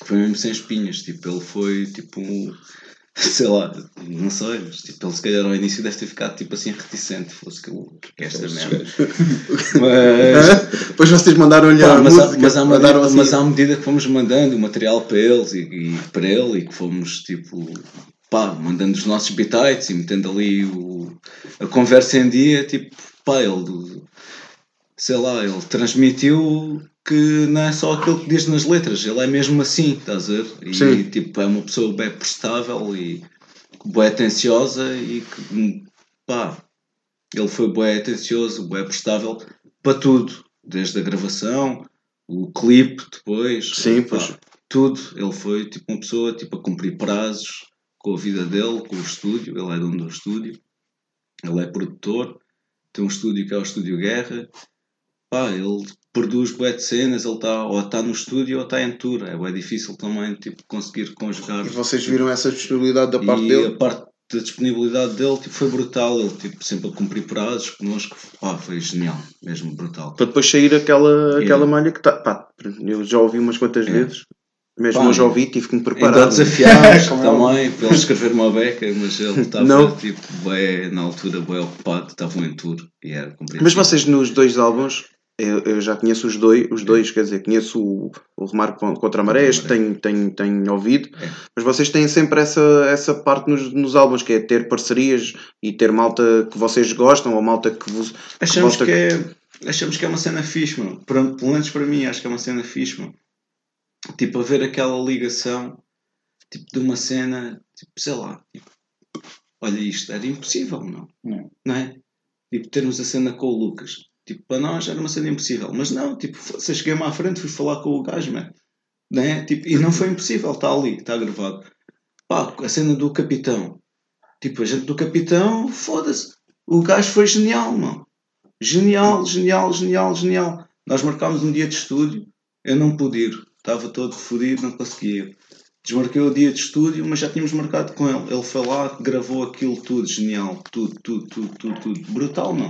Foi mesmo sem espinhas. Tipo, ele foi tipo um. sei lá, não sei, mas tipo, ele se calhar ao início deve ter ficado tipo assim reticente, fosse que, o- que é esta merda. Mas, Depois vocês mandaram-lhe a mas, música. mas, à mandaram medida, assim, mas à medida que fomos mandando o material para eles e, e para ele e que fomos tipo pá, mandando os nossos bitites e metendo ali o, a conversa em dia, tipo, pá, ele sei lá, ele transmitiu que não é só aquilo que diz nas letras, ele é mesmo assim, estás a ver? E Sim. tipo, é uma pessoa bem prestável e bem atenciosa e que pá, ele foi bem atencioso, bem prestável para tudo, desde a gravação, o clipe depois, Sim, pá, pois. tudo. Ele foi tipo uma pessoa tipo, a cumprir prazos com a vida dele, com o estúdio, ele é dono do estúdio, ele é produtor, tem um estúdio que é o Estúdio Guerra, pá, ele produz bué de cenas, ele está ou está no estúdio ou está em tour, é bem difícil também tipo, conseguir conjugar E vocês viram essa disponibilidade da parte e dele? a parte da disponibilidade dele tipo, foi brutal. Ele tipo, sempre a cumprir prazos connosco. Pá, foi genial, mesmo brutal. Para depois sair aquela, Yeah. aquela malha que está. Pá, eu já ouvi umas quantas Yeah. vezes. Mesmo Pá, hoje ouvi, tive que me Ainda o preparar. desafiámos também para ele escrever uma beca, mas ele estava tipo, bem, na altura bem ocupado, estavam em tour e era compreensível. Mas vocês nos dois álbuns, eu, eu já conheço os dois, os dois, quer dizer, conheço o, o Remar con- contra a Maré, este tenho, tenho, tenho ouvido, É. mas vocês têm sempre essa, essa parte nos, nos álbuns, que é ter parcerias e ter malta que vocês gostam ou malta que vos. Achamos volta- que é, achamos que é uma cena fixe, mano. Pelo menos para mim, acho que é uma cena fixe, mano. Tipo, haver aquela ligação, tipo, de uma cena, tipo, sei lá, tipo, olha isto, era impossível, não? Não. Não é? Tipo, termos a cena com o Lucas. Tipo, para nós era uma cena impossível. Mas não, tipo, se eu cheguei-me à frente, fui falar com o gajo, man. Não é? Tipo, e não foi impossível, está ali, está gravado. Pá, a cena do capitão. Tipo, a gente do capitão, foda-se. O gajo foi genial, mano. Genial, genial, genial, genial. Nós marcámos um dia de estúdio, eu não pude ir. Estava todo fodido, não conseguia. Desmarquei o dia de estúdio, mas já tínhamos marcado com ele. Ele foi lá, gravou aquilo tudo, genial. Tudo, tudo, tudo, tudo, tudo. Brutal, não?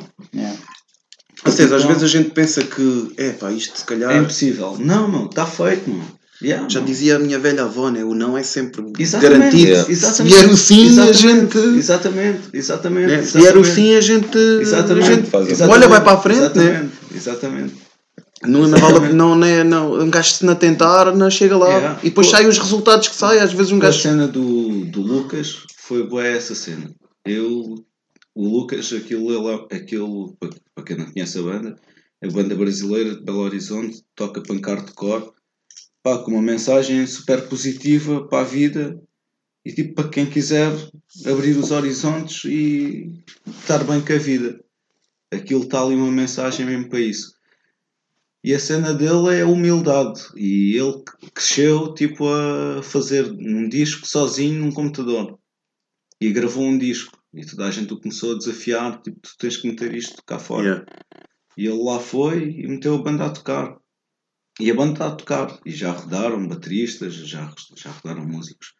Vocês, às Então, vezes a gente pensa que, é pá, isto se É calhar. impossível. Não, mano, está feito, mano. Yeah, Já mano. dizia a minha velha avó, né? O não é sempre Exatamente, garantido. Yeah. Se exatamente, vier o sim, a exatamente, gente. Exatamente, exatamente. né? Se vier o exatamente. sim, a gente. Exatamente. A gente Faz a- exatamente, olha, vai para a frente, né? exatamente, Exatamente. Não, não, vale, não, não, é- não, um gajo se não tentar, não chega lá. Yeah. E depois Pô. saem os resultados que saem. Às vezes um A gajo. cena do, do Lucas foi boa essa cena. Eu, o Lucas, aquilo, ele, aquilo para, quem não conhece a banda, a banda brasileira de Belo Horizonte, toca punk hardcore, pá, com uma mensagem super positiva para a vida e tipo para quem quiser abrir os horizontes e estar bem com a vida. Aquilo está ali uma mensagem mesmo para isso. E a cena dele é a humildade. E ele cresceu tipo a fazer um disco sozinho num computador. E gravou um disco. E toda a gente o começou a desafiar, tipo, tu tens que meter isto cá fora. Yeah. E ele lá foi e meteu a banda a tocar. E a banda está a tocar. E já rodaram bateristas, já, já rodaram músicos.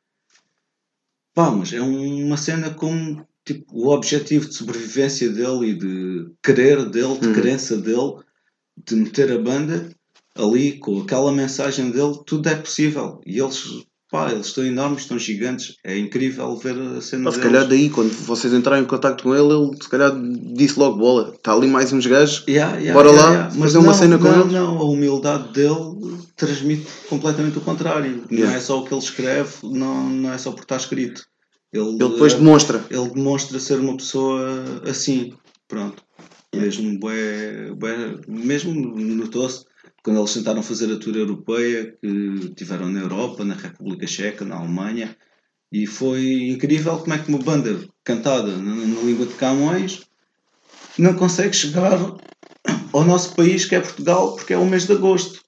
Pá, mas é uma cena com tipo, o objetivo de sobrevivência dele e de querer dele, de Uhum. crença dele, de meter a banda ali com aquela mensagem dele, tudo é possível. E eles, pá, eles estão enormes, estão gigantes. É incrível ver a cena Pá, se calhar daí, quando vocês entrarem em contato com ele, ele se calhar disse logo bola. Está ali mais uns gajos. Yeah, yeah, Bora yeah, lá fazer uma não, cena com não, eles. Não, a humildade dele transmite completamente o contrário. Não é só o que ele escreve, não, não é só por estar escrito. Ele, Ele depois eh, demonstra. ele demonstra ser uma pessoa assim, pronto. Mesmo, bué, bué, mesmo notou-se quando eles tentaram fazer a tour europeia, que tiveram na Europa, na República Checa, na Alemanha, e foi incrível como é que uma banda cantada na, na língua de Camões não consegue chegar ao nosso país, que é Portugal, porque é o mês de agosto.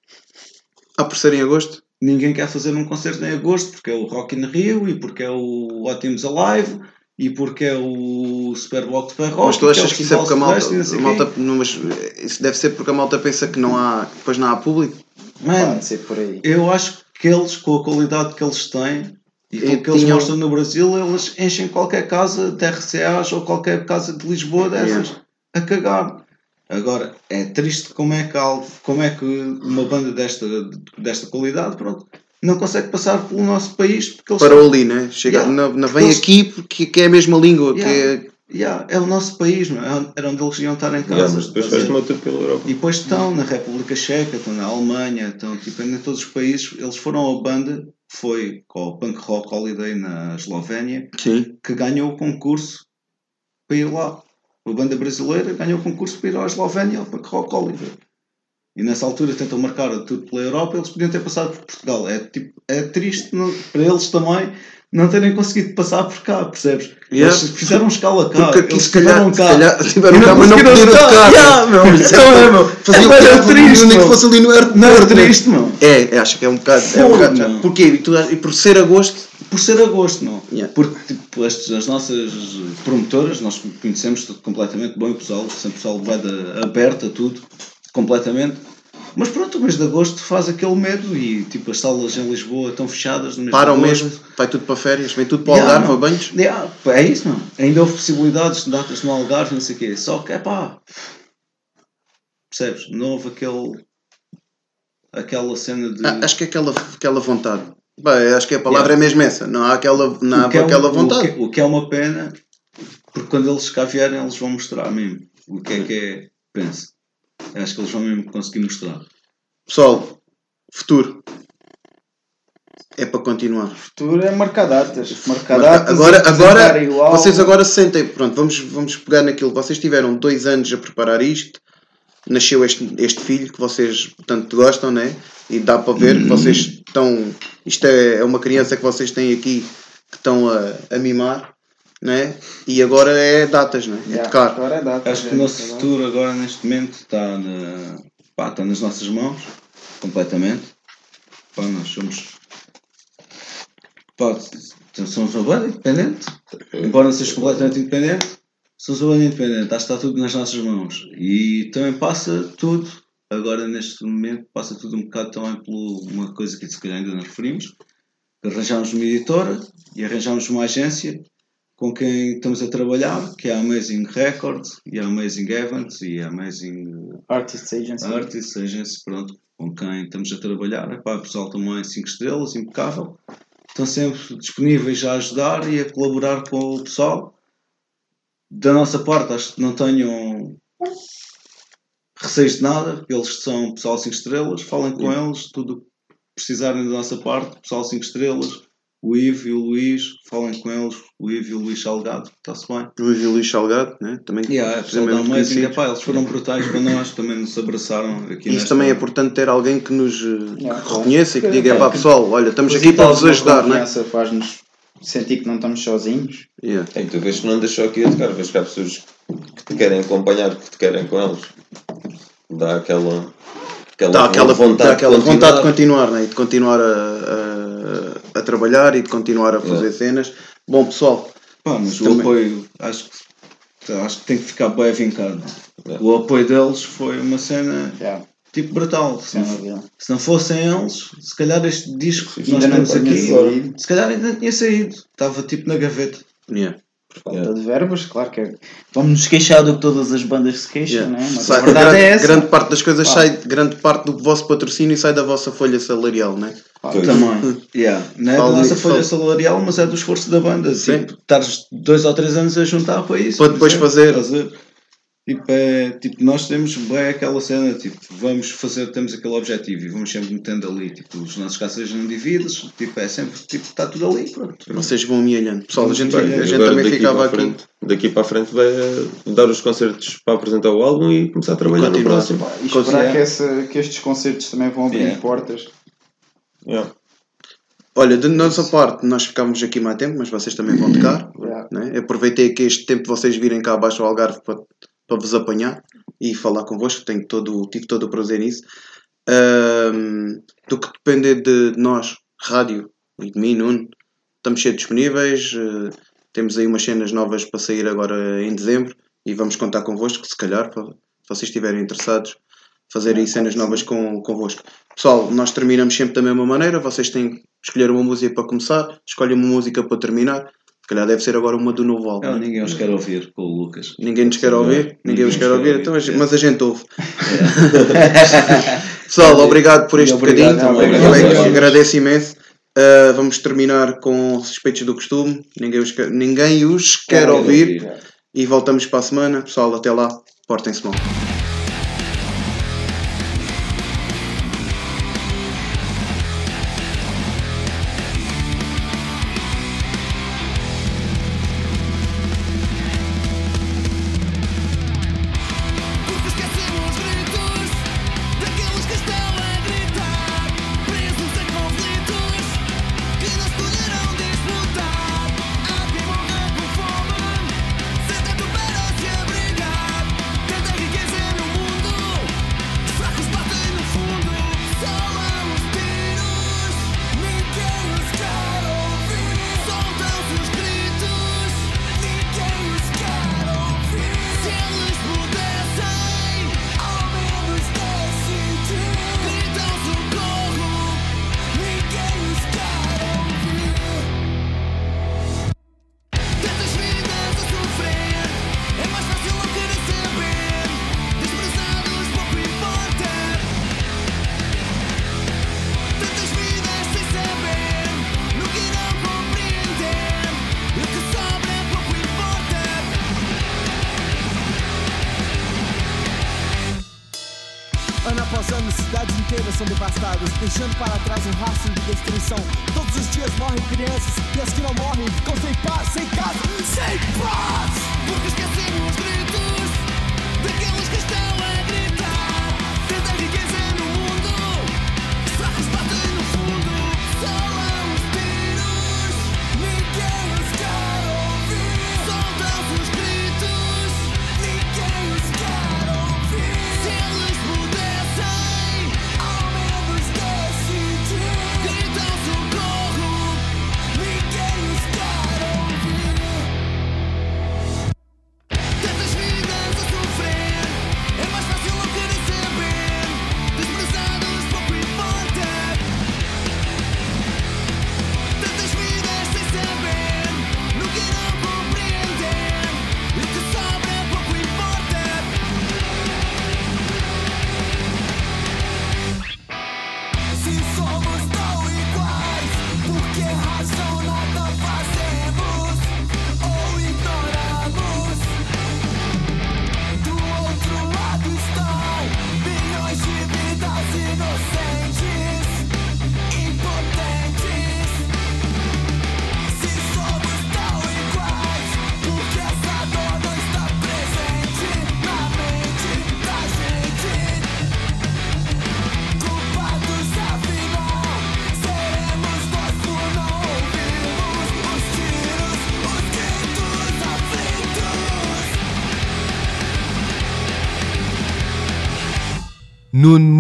Ah, por ser em agosto? Ninguém quer fazer um concerto em agosto porque é o Rock in Rio e porque é o Ótimos Alive e porque é o Superbox Super Rock. mas tu achas que isso é porque a malta, a malta não, mas isso deve ser porque a malta pensa que não há, depois não há público? Mano, Pode ser por aí. eu acho que eles, com a qualidade que eles têm e com o que eles tinham- mostram no Brasil, eles enchem qualquer casa de RCAs ou qualquer casa de Lisboa dessas a cagar. Agora, é triste como é que, algo, como é que uma banda desta, desta qualidade pronto, não consegue passar pelo nosso país porque eles Parou ali, né? Chega, Yeah. não, não vem Eles- aqui porque que é a mesma língua, que Yeah. é. Yeah, é o nosso país, não é? Era onde eles iam estar em casa. Yeah, mas depois faz uma tour pela Europa. E depois estão na República Checa, estão na Alemanha, estão tipo, em todos os países. Eles foram a banda, foi com o Punk Rock Holiday na Eslovénia, Sim. que ganhou o concurso para ir lá. A banda brasileira ganhou o concurso para ir à Eslovénia ao Punk Rock Holiday. E nessa altura tentam marcar tudo pela Europa, eles podiam ter passado por Portugal. É, tipo, é triste não- para eles também não terem conseguido passar por cá, percebes? Yeah. Eles fizeram escala cá, Porque aqui eles se calhar, cá. calhar tiveram cá, mas não podiam estar. tocar. Yeah, meu. Isso Então, é, meu. Faziam É, triste, nem que fosse ali no aeroporto. Não é né? triste, meu. É, é, acho que é um bocado. É um bocado. Porquê? E, tu, e por ser agosto. Por ser agosto, não. Yeah. Porque tipo, estes, as nossas promotoras, nós conhecemos tudo completamente bem o pessoal, sempre o pessoal vai da, aberto a tudo, completamente. Mas pronto, o mês de agosto faz aquele medo e tipo as salas em Lisboa estão fechadas no mês Param de agosto. mesmo, vai tudo para férias, vem tudo para o Yeah, Algarve, não. banhos. Yeah, é isso, não. Ainda houve possibilidades de datas no Algarve, não sei o quê. Só que é pá. Percebes? Não houve aquele. aquela cena de. Ah, acho que é aquela, aquela vontade. Bem, acho que a palavra é mesmo essa. Não há aquela, não há O é aquela o vontade. que- O que, é uma pena, porque quando eles cá vierem, eles vão mostrar mesmo o que é que é. Penso. Acho que eles vão mesmo conseguir mostrar. Pessoal, futuro. É para continuar. Futuro é marcar datas. Marcar datas. Agora, agora igual. vocês agora se sentem, pronto, vamos, vamos pegar naquilo. Vocês tiveram dois anos a preparar isto, nasceu este, este filho que vocês tanto gostam, né? E dá para ver que vocês estão. Isto é, é uma criança que vocês têm aqui que estão a, a mimar, né? E agora é datas, né? É Yeah, tocar. Agora é datas. Acho que o é, nosso tá futuro agora, neste momento, está, na, pá, está nas nossas mãos, completamente. Pá, nós somos. Pá, somos uma banda independente. Embora não seja completamente independente, somos uma banda independente. Acho que está tudo nas nossas mãos. E também passa tudo, agora neste momento, passa tudo um bocado também por uma coisa que se calhar ainda não referimos. Arranjámos uma editora e arranjámos uma agência com quem estamos a trabalhar, que é a Amazing Records e a Amazing Events e a Amazing Artists Agency. Artists Agency, pronto, com quem estamos a trabalhar. Epá, o pessoal também 5 estrelas, impecável. Estão sempre disponíveis a ajudar e a colaborar com o pessoal. Da nossa parte, acho que não tenham receios de nada, eles são pessoal 5 estrelas, falem com eles, tudo o que precisarem da nossa parte, pessoal 5 estrelas, o Ivo e o Luís, falem com eles, o Ivo e o Luís Salgado, está-se bem. Luís e Luís Salgado, né? Também Yeah, é, Amazing, epá, eles foram brutais para nós, também nos abraçaram aqui nesta- também é importante ter alguém que nos Yeah, que reconheça e que diga, pá que- pessoal, olha, estamos aqui para vos ajudar, né? confiança Faz-nos sentir que não estamos sozinhos. Yeah. E tu vês que não andas só aqui a tocar, vês que há pessoas que te querem acompanhar, que te querem com eles. Dá aquela, aquela, Dá aquela vontade, dá aquela de vontade de continuar. né? e de continuar a, a, a trabalhar e de continuar a fazer Yeah. cenas. Bom pessoal, Pá, mas o Também. apoio, acho que, acho que tem que ficar bem vincado. É. O apoio deles foi uma cena Yeah, tipo brutal. Se se não fossem eles, se calhar este disco que nós temos aqui, se calhar ainda tinha saído. Estava tipo na gaveta. yeah. Falta de verbas, claro que é. Vamos nos queixar do que todas as bandas se queixam, Yeah. né? mas Sai- a verdade grande, é essa. grande parte das coisas Pá. sai, grande parte do vosso patrocínio sai da vossa folha salarial, né? Pá, Pois. Também. Yeah. Não é Fala da nossa folha fala. salarial, mas é do esforço da banda. Sim. Estares dois ou três anos a juntar para isso. Para depois por fazer. exemplo, Tipo, é, tipo, nós temos bem aquela cena, tipo, vamos fazer, temos aquele objetivo e vamos sempre metendo ali, tipo, os nossos caças não divididos, tipo, é sempre, tipo, está tudo ali, pronto. Vocês vão amealhando. Pessoal, a gente, Bem, a gente agora também ficava aqui. frente- Daqui para a frente vai eh, dar os concertos para apresentar o álbum e começar a trabalhar no próximo. pá, e esperar que, essa, que estes concertos também vão abrir Yeah. portas. Yeah. Olha, da nossa parte, nós ficámos aqui mais tempo, mas vocês também vão tocar. Yeah. né? Aproveitei que este tempo vocês virem cá abaixo ao Algarve para, para vos apanhar e falar convosco. Tenho todo, tive todo o prazer nisso. Ahm, do que depender de nós, rádio e de mim, Nuno, estamos sempre disponíveis. eh, temos aí umas cenas novas para sair agora em dezembro e vamos contar convosco, se calhar, para, se vocês estiverem interessados, fazer aí cenas novas com, convosco. Pessoal, nós terminamos sempre da mesma maneira. Vocês têm que escolher uma música para começar, escolhem uma música para terminar. Se calhar deve ser agora uma do novo álbum. Não, né? ninguém os quer ouvir com o Lucas. Ninguém nos quer ouvir, ninguém Ninguém nos quer ouvir, ouvir, então, mas, é. mas a gente ouve. Pessoal, obrigado por este obrigado bocadinho. é que Obrigado. agradeço imenso. Uh, vamos terminar com suspeitos do costume. Ninguém os, quer- ninguém os quer ouvir. E voltamos para a semana. Pessoal, até lá. Portem-se mal.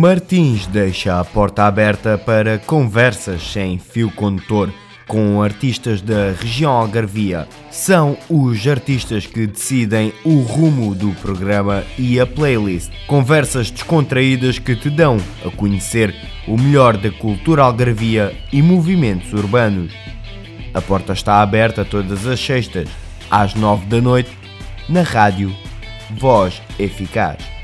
Martins deixa a porta aberta para conversas sem fio condutor com artistas da região Algarvia. São os artistas que decidem o rumo do programa e a playlist. Conversas descontraídas que te dão a conhecer o melhor da cultura algarvia e movimentos urbanos. A porta está aberta todas as sextas, às nove da noite, na rádio Voz Eficaz.